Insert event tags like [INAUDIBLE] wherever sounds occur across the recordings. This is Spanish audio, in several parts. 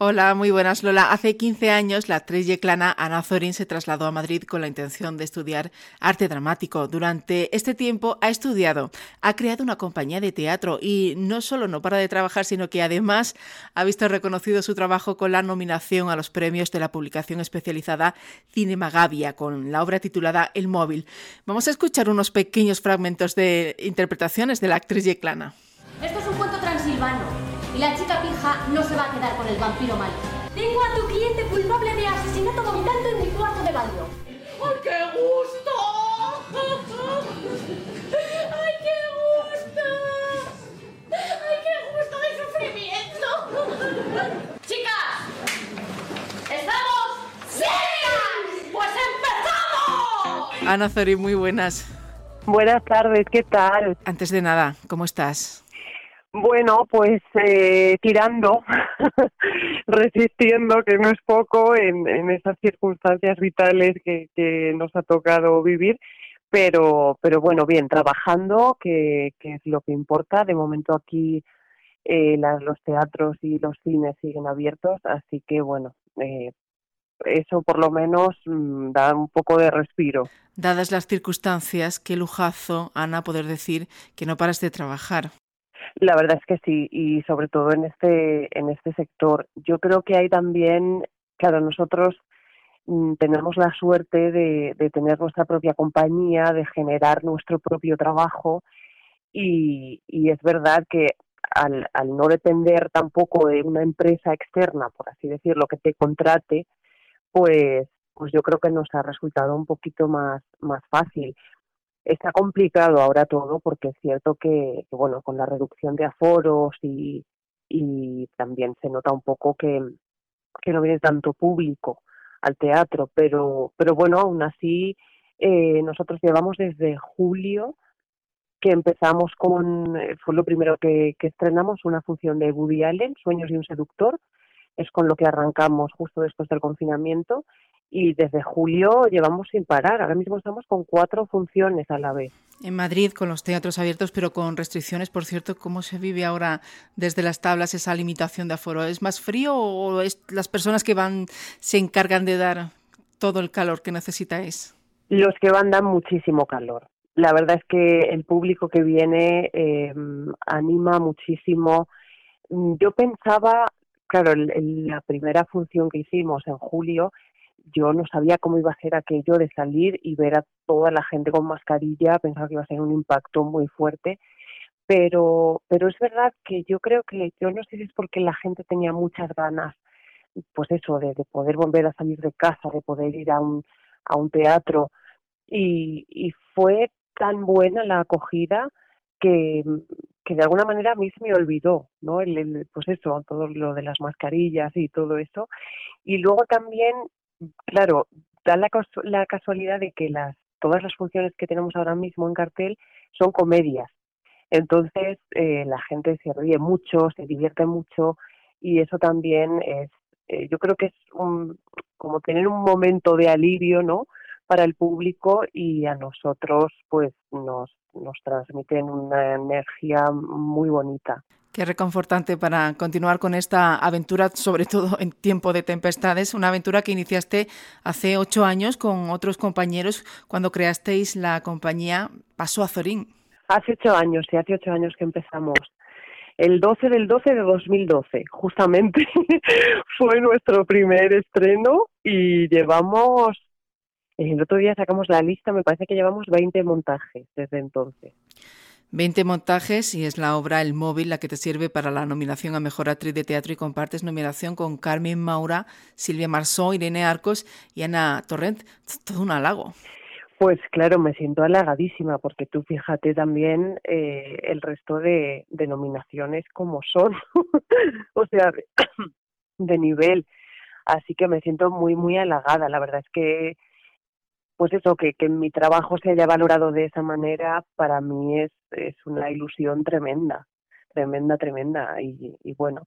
Hola, muy buenas Lola. Hace 15 años la actriz yeclana Ana Zorin se trasladó a Madrid con la intención de estudiar arte dramático. Durante este tiempo ha estudiado, ha creado una compañía de teatro y no solo no para de trabajar, sino que además ha visto reconocido su trabajo con la nominación a los premios de la publicación especializada Cinema Gavia con la obra titulada El móvil. Vamos a escuchar unos pequeños fragmentos de interpretaciones de la actriz yeclana. Y la chica pija no se va a quedar con el vampiro malo. Tengo a tu cliente culpable de asesinato vomitando en mi cuarto de baño. ¡Ay, qué gusto! ¡Ay, qué gusto! ¡Ay, qué gusto de sufrimiento! ¡Chicas! ¿Estamos? ¡Sí! ¡Pues empezamos! Ana Zori, muy buenas. Buenas tardes, ¿qué tal? Antes de nada, ¿cómo estás? Bueno, pues eh, tirando, [LAUGHS] resistiendo, que no es poco en, esas circunstancias vitales que, nos ha tocado vivir, pero, pero bueno, bien, trabajando, que, es lo que importa. De momento aquí eh, los teatros y los cines siguen abiertos, así que bueno, eh, eso por lo menos mmm, da un poco de respiro. Dadas las circunstancias, qué lujazo, Ana, poder decir que no paras de trabajar. La verdad es que sí, y sobre todo en este, en este sector. Yo creo que hay también, claro, nosotros mm, tenemos la suerte de, de, tener nuestra propia compañía, de generar nuestro propio trabajo, y, y es verdad que al, al, no depender tampoco de una empresa externa, por así decirlo, que te contrate, pues, pues yo creo que nos ha resultado un poquito más, más fácil. Está complicado ahora todo porque es cierto que, bueno, con la reducción de aforos y, y también se nota un poco que, que no viene tanto público al teatro, pero, pero bueno, aún así eh, nosotros llevamos desde julio que empezamos con, eh, fue lo primero que, que estrenamos, una función de Woody Allen, Sueños de un seductor, es con lo que arrancamos justo después del confinamiento y desde julio llevamos sin parar. Ahora mismo estamos con cuatro funciones a la vez. En Madrid, con los teatros abiertos, pero con restricciones, por cierto, ¿cómo se vive ahora desde las tablas esa limitación de aforo? ¿Es más frío o es las personas que van se encargan de dar todo el calor que necesitáis? Los que van dan muchísimo calor. La verdad es que el público que viene eh, anima muchísimo. Yo pensaba, claro, el, la primera función que hicimos en julio, yo no sabía cómo iba a ser aquello de salir y ver a toda la gente con mascarilla, pensaba que iba a ser un impacto muy fuerte, pero, pero es verdad que yo creo que, yo no sé si es porque la gente tenía muchas ganas, pues eso, de, de poder volver a salir de casa, de poder ir a un, a un teatro, y, y fue tan buena la acogida que, que de alguna manera a mí se me olvidó, ¿no? El, pues eso, todo lo de las mascarillas y todo eso. Y luego también claro, da la, casualidad de que las todas las funciones que tenemos ahora mismo en cartel son comedias. Entonces, eh, la gente se ríe mucho, se divierte mucho y eso también es, eh, yo creo que es un, como tener un momento de alivio, ¿no? Para el público y a nosotros, pues, nos, nos transmiten una energía muy bonita. Qué reconfortante para continuar con esta aventura, sobre todo en tiempo de tempestades, una aventura que iniciaste hace ocho años con otros compañeros cuando creasteis la compañía Paso Azorín. Hace ocho años, sí, hace ocho años que empezamos. El 12 del 12 de 2012, justamente, [LAUGHS] fue nuestro primer estreno y llevamos, el otro día sacamos la lista, me parece que llevamos 20 montajes desde entonces. 20 montajes y es la obra El móvil la que te sirve para la nominación a Mejor Actriz de Teatro y compartes nominación con Carmen Maura, Silvia Marsó, Irene Arcos y Ana Torrent. Todo un halago. Pues claro, me siento halagadísima porque tú fíjate también eh, el resto de, de, nominaciones como son, [LAUGHS] o sea, [COUGHS] de nivel. Así que me siento muy, muy halagada. La verdad es que pues eso, que, que mi trabajo se haya valorado de esa manera, para mí es, es una ilusión tremenda, tremenda, tremenda. Y, y bueno,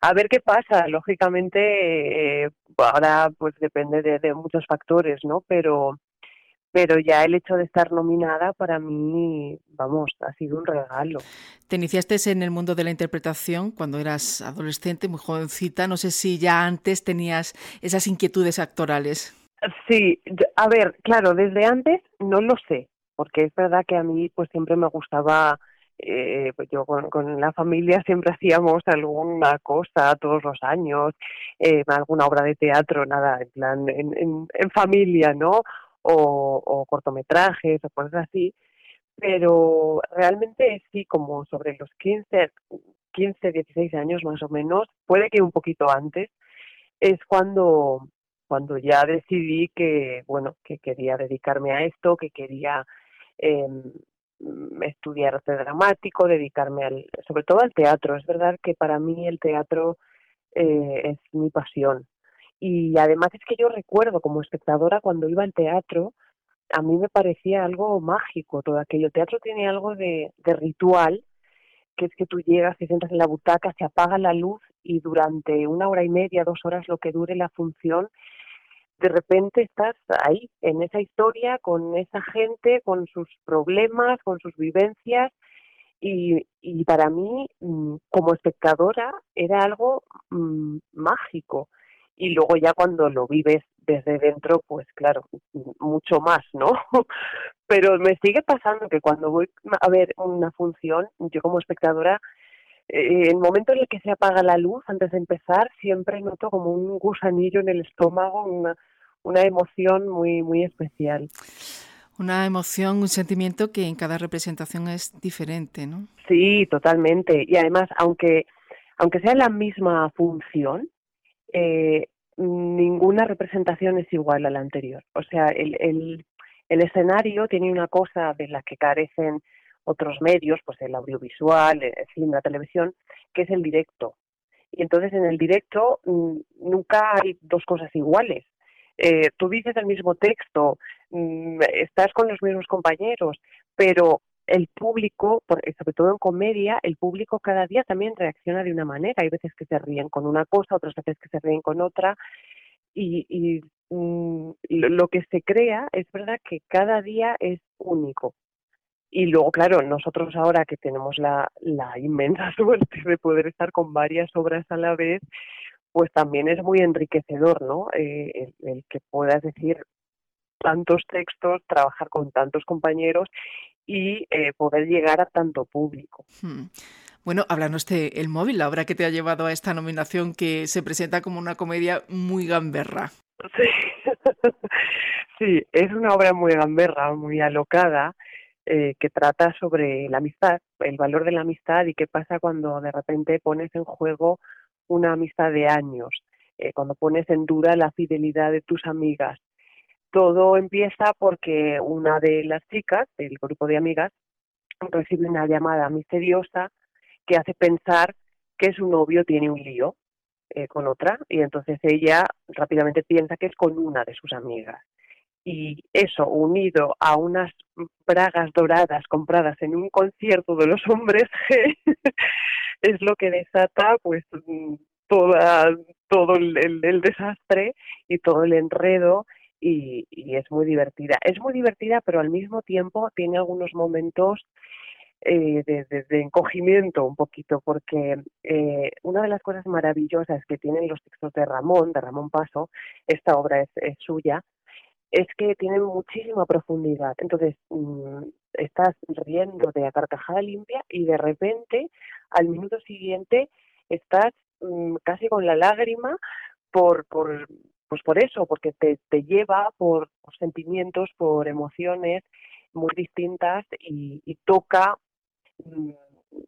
a ver qué pasa. Lógicamente, eh, ahora pues depende de, muchos factores, ¿no? Pero, pero ya el hecho de estar nominada para mí, vamos, ha sido un regalo. Te iniciaste en el mundo de la interpretación cuando eras adolescente, muy jovencita. No sé si ya antes tenías esas inquietudes actorales. Sí, a ver, claro, desde antes no lo sé, porque es verdad que a mí pues siempre me gustaba eh, pues yo con, la familia [LAUGHS] siempre hacíamos alguna cosa todos los años, eh, alguna obra de teatro, nada, en plan, en, en, familia, ¿no? O, o, cortometrajes o cosas así, pero realmente sí, como sobre los 15, 15, 16 años más o menos, puede que un poquito antes, es cuando cuando ya decidí que bueno que quería dedicarme a esto que quería eh, Mm, estudiar arte dramático, dedicarme al, sobre todo al teatro. Es verdad que para mí el teatro eh, es mi pasión. Y además es que yo recuerdo como espectadora cuando iba al teatro, a mí me parecía algo mágico todo aquello. El teatro tiene algo de, de ritual, que es que tú llegas, te sientas en la butaca, se apaga la luz y durante una hora y media, dos horas, lo que dure la función, de repente estás ahí, en esa historia, con esa gente, con sus problemas, con sus vivencias, y, para mí, mm, como espectadora, era algo mm, mágico. Y luego ya cuando lo vives desde dentro, pues claro, mucho más, ¿no? [LAUGHS] Pero me sigue pasando que cuando voy a ver una función, yo como espectadora, el momento en el que se apaga la luz, antes de empezar, siempre noto como un gusanillo en el estómago, una, una emoción muy, muy especial. Una emoción, un sentimiento que en cada representación es diferente, ¿no? Sí, totalmente. Y además, aunque, aunque sea la misma función, eh, ninguna representación es igual a la anterior. O sea, el, el, el escenario tiene una cosa de la que carecen otros medios, pues el audiovisual, el cine, la televisión, que es el directo. Y entonces en el directo mm, nunca hay dos cosas iguales. Eh, tú dices el mismo texto, mm, estás con los mismos compañeros, pero el público, sobre todo en comedia, el público cada día también reacciona de una manera. Hay veces que se ríen con una cosa, otras veces que se ríen con otra. Y, mm, lo que se crea es verdad que cada día es único. Y luego, claro, nosotros ahora que tenemos la, la [LAUGHS] inmensa suerte de poder estar con varias obras a la vez, pues también es muy enriquecedor, ¿no? Eh, el, que puedas decir tantos textos, trabajar con tantos compañeros y eh, poder llegar a tanto público. Hmm. Bueno, háblanos de El Móvil, la obra que te ha llevado a esta nominación que se presenta como una comedia muy gamberra. [LAUGHS] Sí, [LAUGHS] sí es una obra muy gamberra, muy alocada, eh, que trata sobre la amistad, el valor de la amistad y qué pasa cuando de repente pones en juego una amistad de años, eh, cuando pones en duda la fidelidad de tus amigas. Todo empieza porque una de las chicas del grupo de amigas recibe una llamada misteriosa que hace pensar que su novio tiene un lío eh, con otra y entonces ella rápidamente piensa que es con una de sus amigas. Y eso unido a unas bragas doradas compradas en un concierto de los hombres [LAUGHS] es lo que desata pues mm, toda, todo el, desastre y todo el enredo y, es muy divertida. Es muy divertida, pero al mismo tiempo tiene algunos momentos eh, de, encogimiento un poquito, porque eh, una de las cosas maravillosas que tienen los textos de Ramón, de Ramón Paso, esta obra es, suya, es que tienen muchísima profundidad. Entonces, mm, estás riendo de a carcajada limpia y de repente al minuto siguiente estás mm, casi con la lágrima por, por, pues por eso, porque te, te lleva por, sentimientos, por emociones muy distintas y, toca, mm,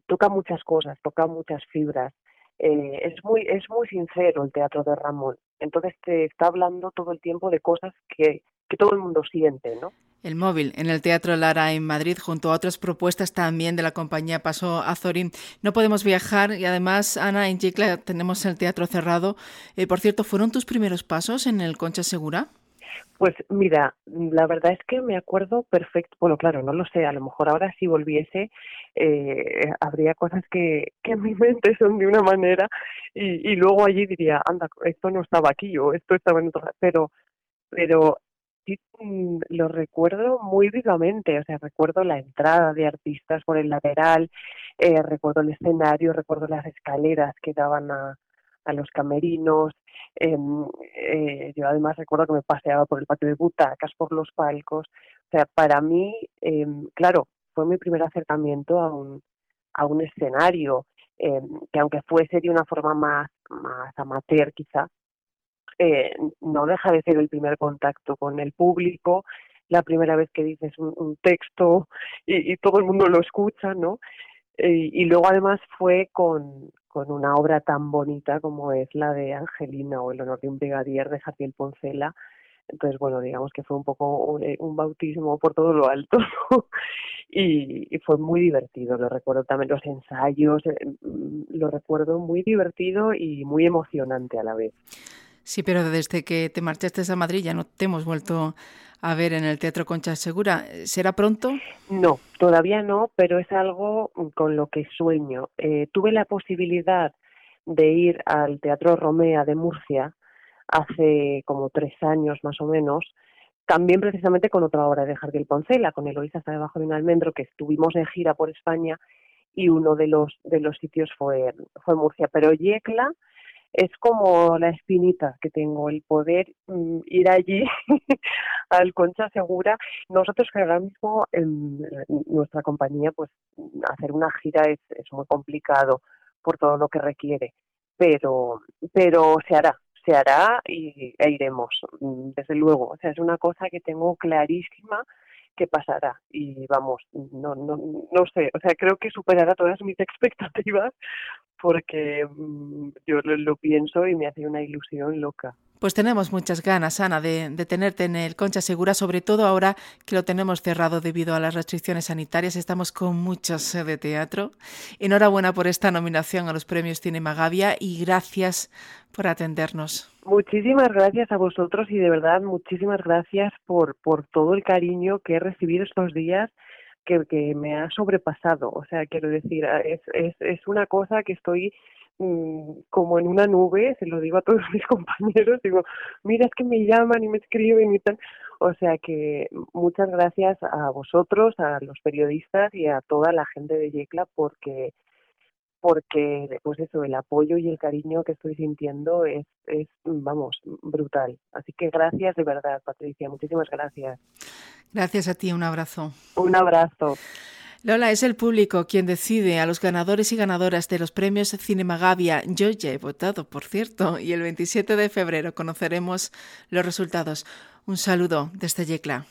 toca muchas cosas, toca muchas fibras. Eh, es muy es muy sincero el teatro de Ramón entonces te está hablando todo el tiempo de cosas que, que todo el mundo siente no el móvil en el Teatro Lara en Madrid, junto a otras propuestas también de la compañía Paso Azorín. No podemos viajar y además, Ana, en Yecla tenemos el teatro cerrado. Eh, por cierto, ¿fueron tus primeros pasos en el Concha Segura? Pues mira, la verdad es que me acuerdo perfecto, bueno, claro, no lo sé, a lo mejor ahora si volviese eh, habría cosas que, que en mi mente son de una manera y, y luego allí diría, anda, esto no estaba aquí o esto estaba en otra, pero pero sí mm, lo recuerdo muy vivamente, o sea, recuerdo la entrada de artistas por el lateral, eh, recuerdo el escenario, recuerdo las escaleras que daban a, a los camerinos, em, eh, yo además recuerdo que me paseaba por el patio de butacas, por los palcos, o sea, para mí, em, claro, fue mi primer acercamiento a un, a un escenario, em, que aunque fuese de una forma más, más amateur quizá, eh, no deja de ser el primer contacto con el público, la primera vez que dices un, texto y, todo el mundo lo escucha, ¿no? Eh, y luego además fue con, con una obra tan bonita como es la de Angelina o El honor de un brigadier de Javier Poncela. Entonces, bueno, digamos que fue un poco un, eh, bautismo por todo lo alto [LAUGHS] y, y, fue muy divertido. Lo recuerdo también los ensayos, mm, lo recuerdo muy divertido y muy emocionante a la vez. Sí, pero desde que te marchaste a Madrid ya no te hemos vuelto a ver en el Teatro Concha Segura. ¿Será pronto? No, todavía no, pero es algo con lo que sueño. Eh, tuve la posibilidad de ir al Teatro Romea de Murcia hace como tres años más o menos, también precisamente con otra obra de Jardiel Poncela, con Eloísa está debajo de un almendro, que estuvimos en gira por España y uno de los de los sitios fue fue Murcia, pero Yecla es como la espinita que tengo, el poder mm, ir allí [LAUGHS] al Concha Segura. Nosotros que ahora mismo en, nuestra compañía, pues hacer una gira es, es muy complicado por todo lo que requiere, pero, pero se hará, se hará y, e iremos, mm, desde luego. O sea, es una cosa que tengo clarísima que pasará y vamos, no, no, no sé, o sea, creo que superará todas mis [LAUGHS] expectativas porque mm, yo lo, pienso y me hace una ilusión loca. Pues tenemos muchas ganas, Ana, de, tenerte en el Concha Segura, sobre todo ahora que lo tenemos cerrado debido a las restricciones sanitarias. Estamos con muchos de teatro. Enhorabuena por esta nominación a los premios Cinema Gavia y gracias por atendernos. Muchísimas gracias a vosotros y de verdad muchísimas gracias por, por todo el cariño que he recibido estos días que, que me ha sobrepasado. O sea, quiero decir, es, es, es una cosa que estoy mm, como en una nube, se lo digo a todos [LAUGHS] mis compañeros, digo, mira, es que me llaman y me escriben y tal. O sea que muchas gracias a vosotros, a los periodistas y a toda la gente de Yecla porque porque pues eso, el apoyo y el cariño que estoy sintiendo es, es, vamos, brutal. Así que gracias de verdad, Patricia, muchísimas gracias. Gracias a ti, un abrazo. Un abrazo. Lola, es el público quien decide a los ganadores y ganadoras de los premios Cinemagavia. Yo ya he votado, por cierto, y el 27 de febrero conoceremos los resultados. Un saludo desde Yecla.